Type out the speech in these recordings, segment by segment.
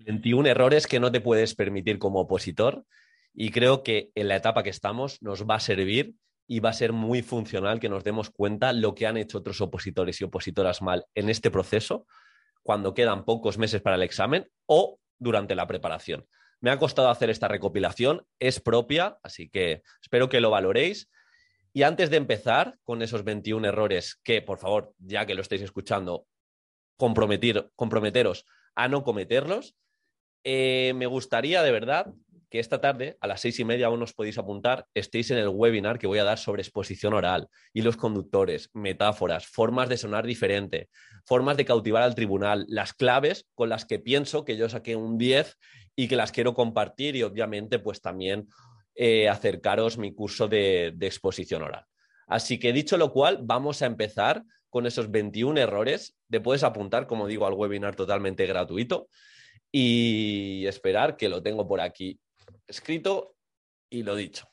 21 errores que no te puedes permitir como opositor y creo que en la etapa que estamos nos va a servir y va a ser muy funcional que nos demos cuenta lo que han hecho otros opositores y opositoras mal en este proceso cuando quedan pocos meses para el examen o durante la preparación. Me ha costado hacer esta recopilación, es propia, así que espero que lo valoréis. Y antes de empezar con esos 21 errores que, por favor, ya que lo estáis escuchando, comprometer, comprometeros a no cometerlos, eh, me gustaría de verdad que esta tarde a las seis y media aún os podéis apuntar, estéis en el webinar que voy a dar sobre exposición oral y los conductores, metáforas, formas de sonar diferente, formas de cautivar al tribunal, las claves con las que pienso que yo saqué un 10 y que las quiero compartir y obviamente pues también eh, acercaros mi curso de, de exposición oral. Así que dicho lo cual, vamos a empezar con esos 21 errores. Te puedes apuntar, como digo, al webinar totalmente gratuito y esperar que lo tengo por aquí escrito y lo dicho.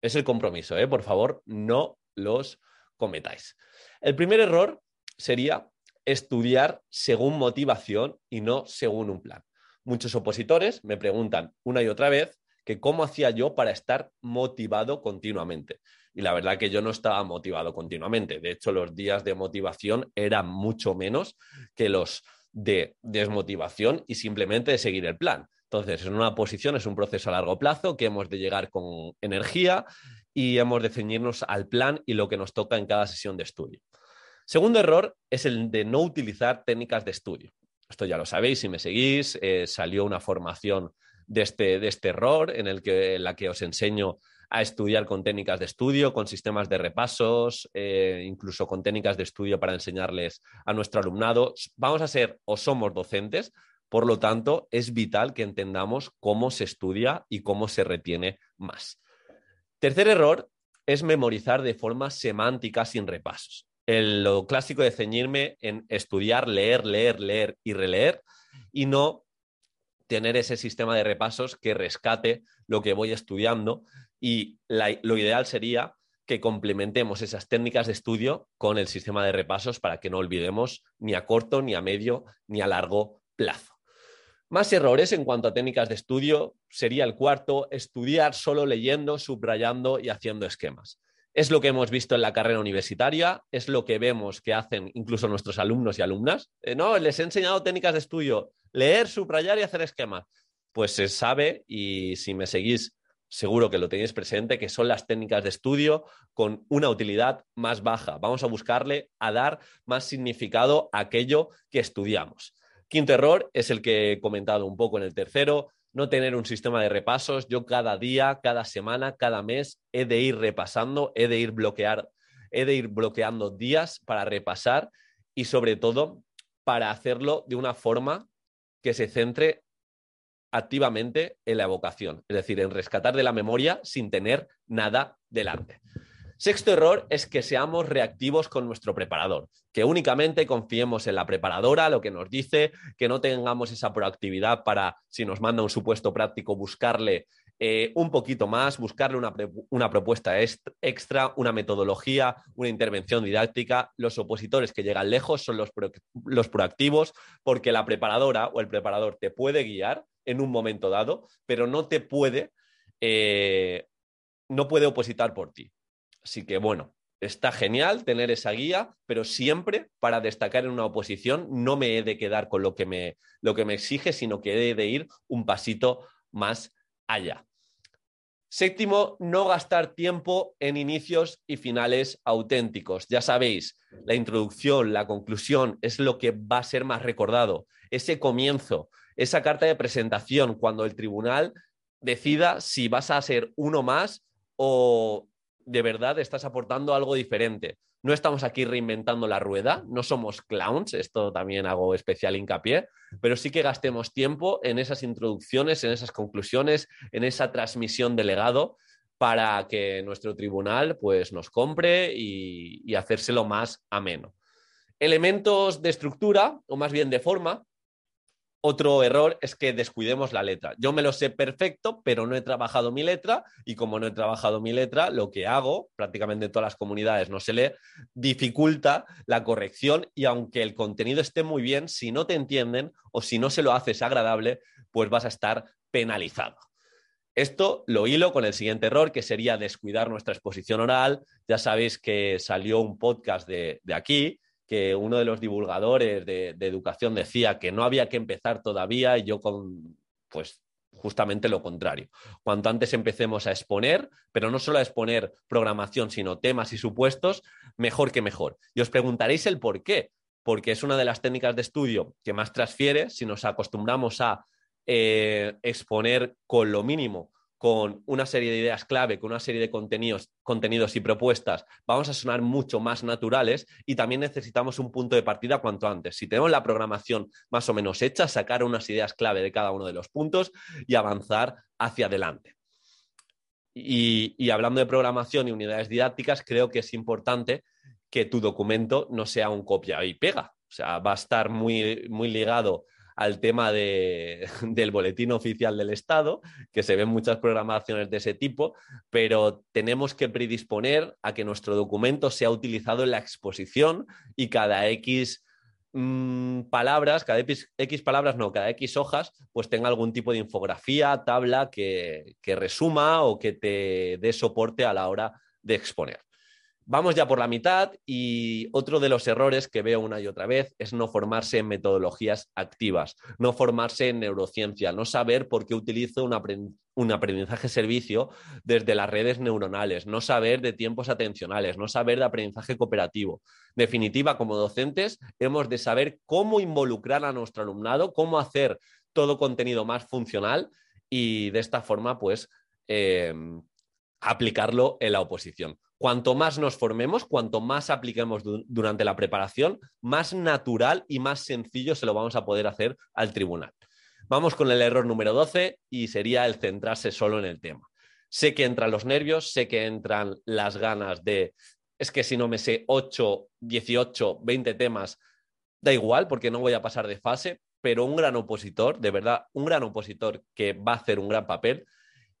Es el compromiso, ¿eh? por favor, no los cometáis. El primer error sería estudiar según motivación y no según un plan. Muchos opositores me preguntan una y otra vez que cómo hacía yo para estar motivado continuamente. Y la verdad que yo no estaba motivado continuamente. De hecho, los días de motivación eran mucho menos que los de desmotivación y simplemente de seguir el plan. Entonces, en una posición es un proceso a largo plazo que hemos de llegar con energía y hemos de ceñirnos al plan y lo que nos toca en cada sesión de estudio. Segundo error es el de no utilizar técnicas de estudio. Esto ya lo sabéis, si me seguís, eh, salió una formación de este, de este error en, el que, la que os enseño a estudiar con técnicas de estudio, con sistemas de repasos, eh, incluso con técnicas de estudio para enseñarles a nuestro alumnado. Vamos a ser o somos docentes por lo tanto, es vital que entendamos cómo se estudia y cómo se retiene más. Tercer error es memorizar de forma semántica sin repasos. El, lo clásico de ceñirme en estudiar, leer, leer, leer y releer y no tener ese sistema de repasos que rescate lo que voy estudiando y lo ideal sería que complementemos esas técnicas de estudio con el sistema de repasos para que no olvidemos ni a corto, ni a medio, ni a largo plazo. Más errores en cuanto a técnicas de estudio sería el cuarto, estudiar solo leyendo, subrayando y haciendo esquemas. Es lo que hemos visto en la carrera universitaria, es lo que vemos que hacen incluso nuestros alumnos y alumnas. Eh, no, les he enseñado técnicas de estudio, leer, subrayar y hacer esquemas. Pues se sabe, y si me seguís, seguro que lo tenéis presente, que son las técnicas de estudio con una utilidad más baja. Vamos a buscarle a dar más significado a aquello que estudiamos. Quinto error es el que he comentado un poco en el tercero, no tener un sistema de repasos. Yo cada día, cada semana, cada mes he de ir repasando, he de ir bloquear, he de ir bloqueando días para repasar y sobre todo para hacerlo de una forma que se centre activamente en la evocación, es decir, en rescatar de la memoria sin tener nada delante. Sexto error es que seamos reactivos con nuestro preparador, que únicamente confiemos en la preparadora, lo que nos dice, que no tengamos esa proactividad para, si nos manda un supuesto práctico, buscarle eh, un poquito más, buscarle una, propuesta extra, una metodología, una intervención didáctica. Los opositores que llegan lejos son los, los proactivos porque la preparadora o el preparador te puede guiar en un momento dado, pero no te puede, eh, no puede opositar por ti. Así que bueno, está genial tener esa guía, pero siempre para destacar en una oposición no me he de quedar con lo que me, lo que me exige, sino que he de ir un pasito más allá. Séptimo, no gastar tiempo en inicios y finales auténticos. Ya sabéis, la introducción, la conclusión es lo que va a ser más recordado. Ese comienzo, esa carta de presentación, cuando el tribunal decida si vas a ser uno más o de verdad estás aportando algo diferente. no estamos aquí reinventando la rueda, no somos clowns, esto también hago especial hincapié, pero sí que gastemos tiempo en esas introducciones, en esas conclusiones, en esa transmisión de legado para que nuestro tribunal pues, nos compre y, y hacérselo más ameno. Elementos de estructura, o más bien de forma, otro error es que descuidemos la letra. Yo me lo sé perfecto, pero no he trabajado mi letra y como no he trabajado mi letra, lo que hago, prácticamente en todas las comunidades no se lee, dificulta la corrección y aunque el contenido esté muy bien, si no te entienden o si no se lo haces agradable, pues vas a estar penalizado. Esto lo hilo con el siguiente error, que sería descuidar nuestra exposición oral. Ya sabéis que salió un podcast de, de aquí que uno de los divulgadores de, educación decía que no había que empezar todavía y yo con, pues justamente lo contrario. Cuanto antes empecemos a exponer, pero no solo a exponer programación, sino temas y supuestos, mejor que mejor. Y os preguntaréis el por qué, porque es una de las técnicas de estudio que más transfiere si nos acostumbramos a eh, exponer con lo mínimo con una serie de ideas clave, con una serie de contenidos, contenidos y propuestas, vamos a sonar mucho más naturales y también necesitamos un punto de partida cuanto antes. Si tenemos la programación más o menos hecha, sacar unas ideas clave de cada uno de los puntos y avanzar hacia adelante. Y, hablando de programación y unidades didácticas, creo que es importante que tu documento no sea un copia y pega. O sea, va a estar muy, muy ligado al tema del boletín oficial del Estado, que se ven muchas programaciones de ese tipo, pero tenemos que predisponer a que nuestro documento sea utilizado en la exposición y cada X mm, palabras, cada X, palabras, no, cada X hojas, pues tenga algún tipo de infografía, tabla que, que resuma o que te dé soporte a la hora de exponer. Vamos ya por la mitad y otro de los errores que veo una y otra vez es no formarse en metodologías activas, no formarse en neurociencia, no saber por qué utilizo un, aprendizaje servicio desde las redes neuronales, no saber de tiempos atencionales, no saber de aprendizaje cooperativo. definitiva, como docentes, hemos de saber cómo involucrar a nuestro alumnado, cómo hacer todo contenido más funcional y de esta forma, pues, eh, aplicarlo en la oposición. Cuanto más nos formemos, cuanto más apliquemos durante la preparación, más natural y más sencillo se lo vamos a poder hacer al tribunal. Vamos con el error número 12 y sería el centrarse solo en el tema. Sé que entran los nervios, sé que entran las ganas de, es que si no me sé 8, 18, 20 temas, da igual porque no voy a pasar de fase, pero un gran opositor, de verdad, un gran opositor que va a hacer un gran papel,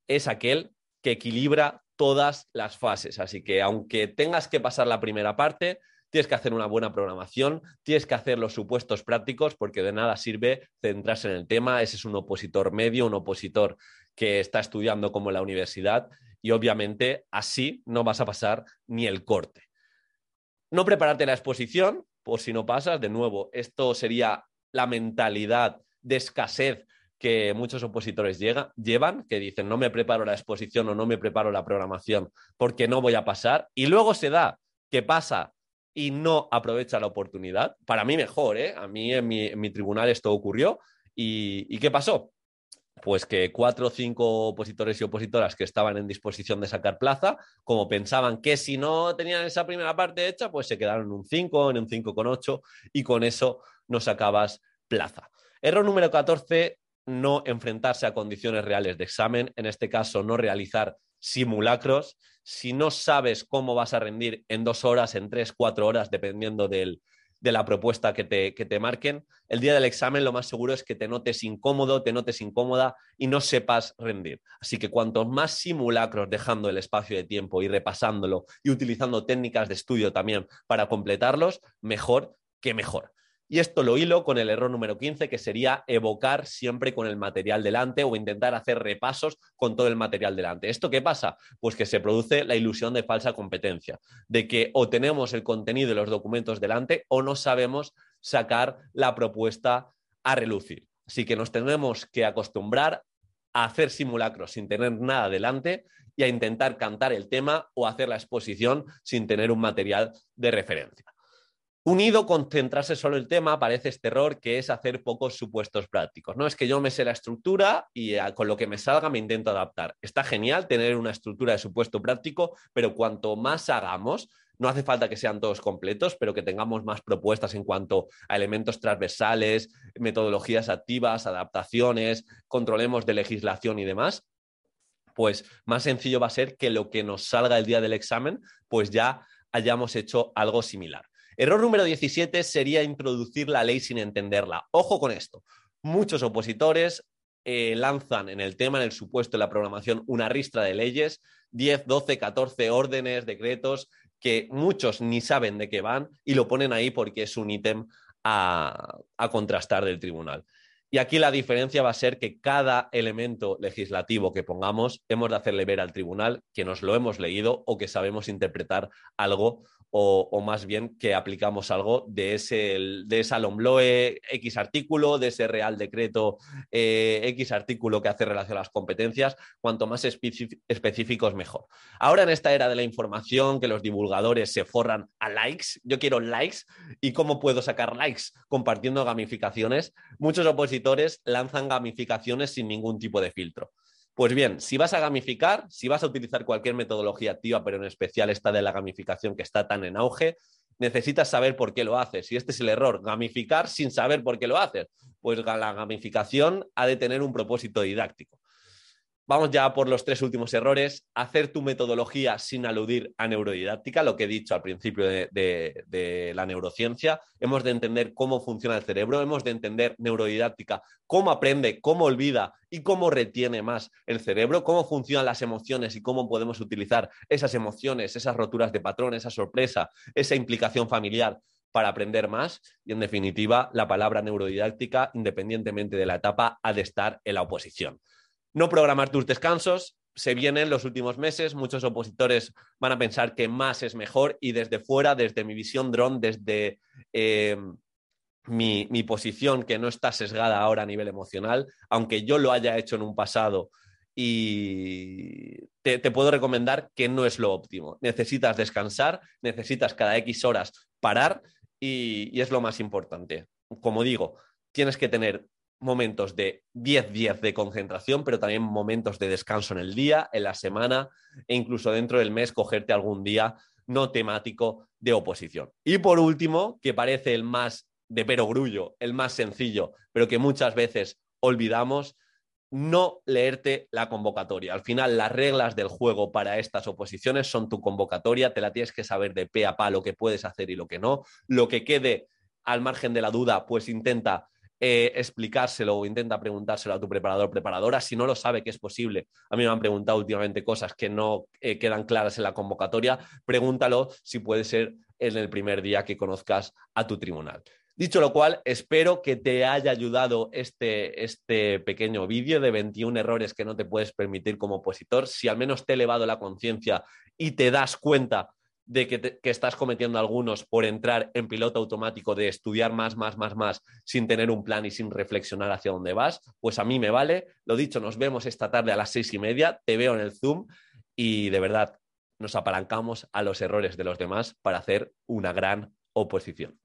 es aquel que equilibra todas las fases. Así que aunque tengas que pasar la primera parte, tienes que hacer una buena programación, tienes que hacer los supuestos prácticos porque de nada sirve centrarse en el tema. Ese es un opositor medio, un opositor que está estudiando como en la universidad y obviamente así no vas a pasar ni el corte. No prepararte la exposición, por si no pasas, de nuevo, esto sería la mentalidad de escasez que muchos opositores llevan, que dicen no me preparo la exposición o no me preparo la programación porque no voy a pasar, y luego se da que pasa y no aprovecha la oportunidad. Para mí mejor, ¿eh? A mí en mi, tribunal esto ocurrió. ¿Y, qué pasó? Pues que cuatro o cinco opositores y opositoras que estaban en disposición de sacar plaza, como pensaban que si no tenían esa primera parte hecha, pues se quedaron en un 5, en un 5,8 y con eso no sacabas plaza. Error número 14, no enfrentarse a condiciones reales de examen, en este caso no realizar simulacros. Si no sabes cómo vas a rendir en dos horas, en tres, cuatro horas, dependiendo de la propuesta que te, que te marquen, el día del examen lo más seguro es que te notes incómodo, te notes incómoda y no sepas rendir. Así que cuanto más simulacros dejando el espacio de tiempo y repasándolo y utilizando técnicas de estudio también para completarlos, mejor que mejor. Y esto lo hilo con el error número 15, que sería evocar siempre con el material delante o intentar hacer repasos con todo el material delante. ¿Esto qué pasa? Pues que se produce la ilusión de falsa competencia, de que o tenemos el contenido de los documentos delante o no sabemos sacar la propuesta a relucir. Así que nos tenemos que acostumbrar a hacer simulacros sin tener nada delante y a intentar cantar el tema o hacer la exposición sin tener un material de referencia. Unido con centrarse solo el tema, aparece este error que es hacer pocos supuestos prácticos. No es que yo me sé la estructura y ah, con lo que me salga me intento adaptar. Está genial tener una estructura de supuesto práctico, pero cuanto más hagamos, No hace falta que sean todos completos, pero que tengamos más propuestas en cuanto a elementos transversales, metodologías activas, adaptaciones, controlemos de legislación y demás, pues más sencillo va a ser que lo que nos salga el día del examen, pues ya hayamos hecho algo similar. Error número 17 sería introducir la ley sin entenderla. Ojo con esto. Muchos opositores eh, lanzan en el tema, en el supuesto de la programación, una ristra de leyes, 10, 12, 14 órdenes, decretos, que muchos ni saben de qué van y lo ponen ahí porque es un ítem a, a contrastar del tribunal. Y aquí la diferencia va a ser que cada elemento legislativo que pongamos hemos de hacerle ver al tribunal que nos lo hemos leído o que sabemos interpretar algo o, más bien que aplicamos algo de ese, de esa LOMLOE X artículo, de ese Real Decreto eh, X artículo que hace relación a las competencias, cuanto más específicos mejor. Ahora en esta era de la información, que los divulgadores se forran a likes, yo quiero likes, ¿y cómo puedo sacar likes? Compartiendo gamificaciones. Muchos opositores lanzan gamificaciones sin ningún tipo de filtro. Pues bien, si vas a gamificar, si vas a utilizar cualquier metodología activa, pero en especial esta de la gamificación que está tan en auge, necesitas saber por qué lo haces. Y este es el error, gamificar sin saber por qué lo haces. Pues la gamificación ha de tener un propósito didáctico. Vamos ya por los tres últimos errores. Hacer tu metodología sin aludir a neurodidáctica, lo que he dicho al principio de, la neurociencia. Hemos de entender cómo funciona el cerebro, hemos de entender neurodidáctica, cómo aprende, cómo olvida y cómo retiene más el cerebro, cómo funcionan las emociones y cómo podemos utilizar esas emociones, esas roturas de patrón, esa sorpresa, esa implicación familiar para aprender más y, en definitiva, la palabra neurodidáctica, independientemente de la etapa, ha de estar en la oposición. No programar tus descansos. Se vienen los últimos meses, muchos opositores van a pensar que más es mejor y desde fuera, desde mi visión drone, desde eh, mi, posición que no está sesgada ahora a nivel emocional, aunque yo lo haya hecho en un pasado y te, puedo recomendar que no es lo óptimo. Necesitas descansar, necesitas cada X horas parar y es lo más importante. Como digo, tienes que tener momentos de 10-10 de concentración, pero también momentos de descanso en el día, en la semana e incluso dentro del mes cogerte algún día no temático de oposición. Y por último, que parece el más de perogrullo, el más sencillo, pero que muchas veces olvidamos, no leerte la convocatoria. Al final, las reglas del juego para estas oposiciones son tu convocatoria, te la tienes que saber de pe a pa lo que puedes hacer y lo que no. Lo que quede al margen de la duda, pues intenta eh, explicárselo o intenta preguntárselo a tu preparador preparadora. Si no lo sabe que es posible, a mí me han preguntado últimamente cosas que no eh, quedan claras en la convocatoria, pregúntalo si puede ser en el primer día que conozcas a tu tribunal. Dicho lo cual, espero que te haya ayudado este, este pequeño vídeo de 21 errores que no te puedes permitir como opositor. Si al menos te he elevado la conciencia y te das cuenta de que, estás cometiendo algunos por entrar en piloto automático de estudiar más, más, más, más, sin tener un plan y sin reflexionar hacia dónde vas, pues a mí me vale. Lo dicho, nos vemos esta tarde a las seis y media, te veo en el Zoom y de verdad nos apalancamos a los errores de los demás para hacer una gran oposición.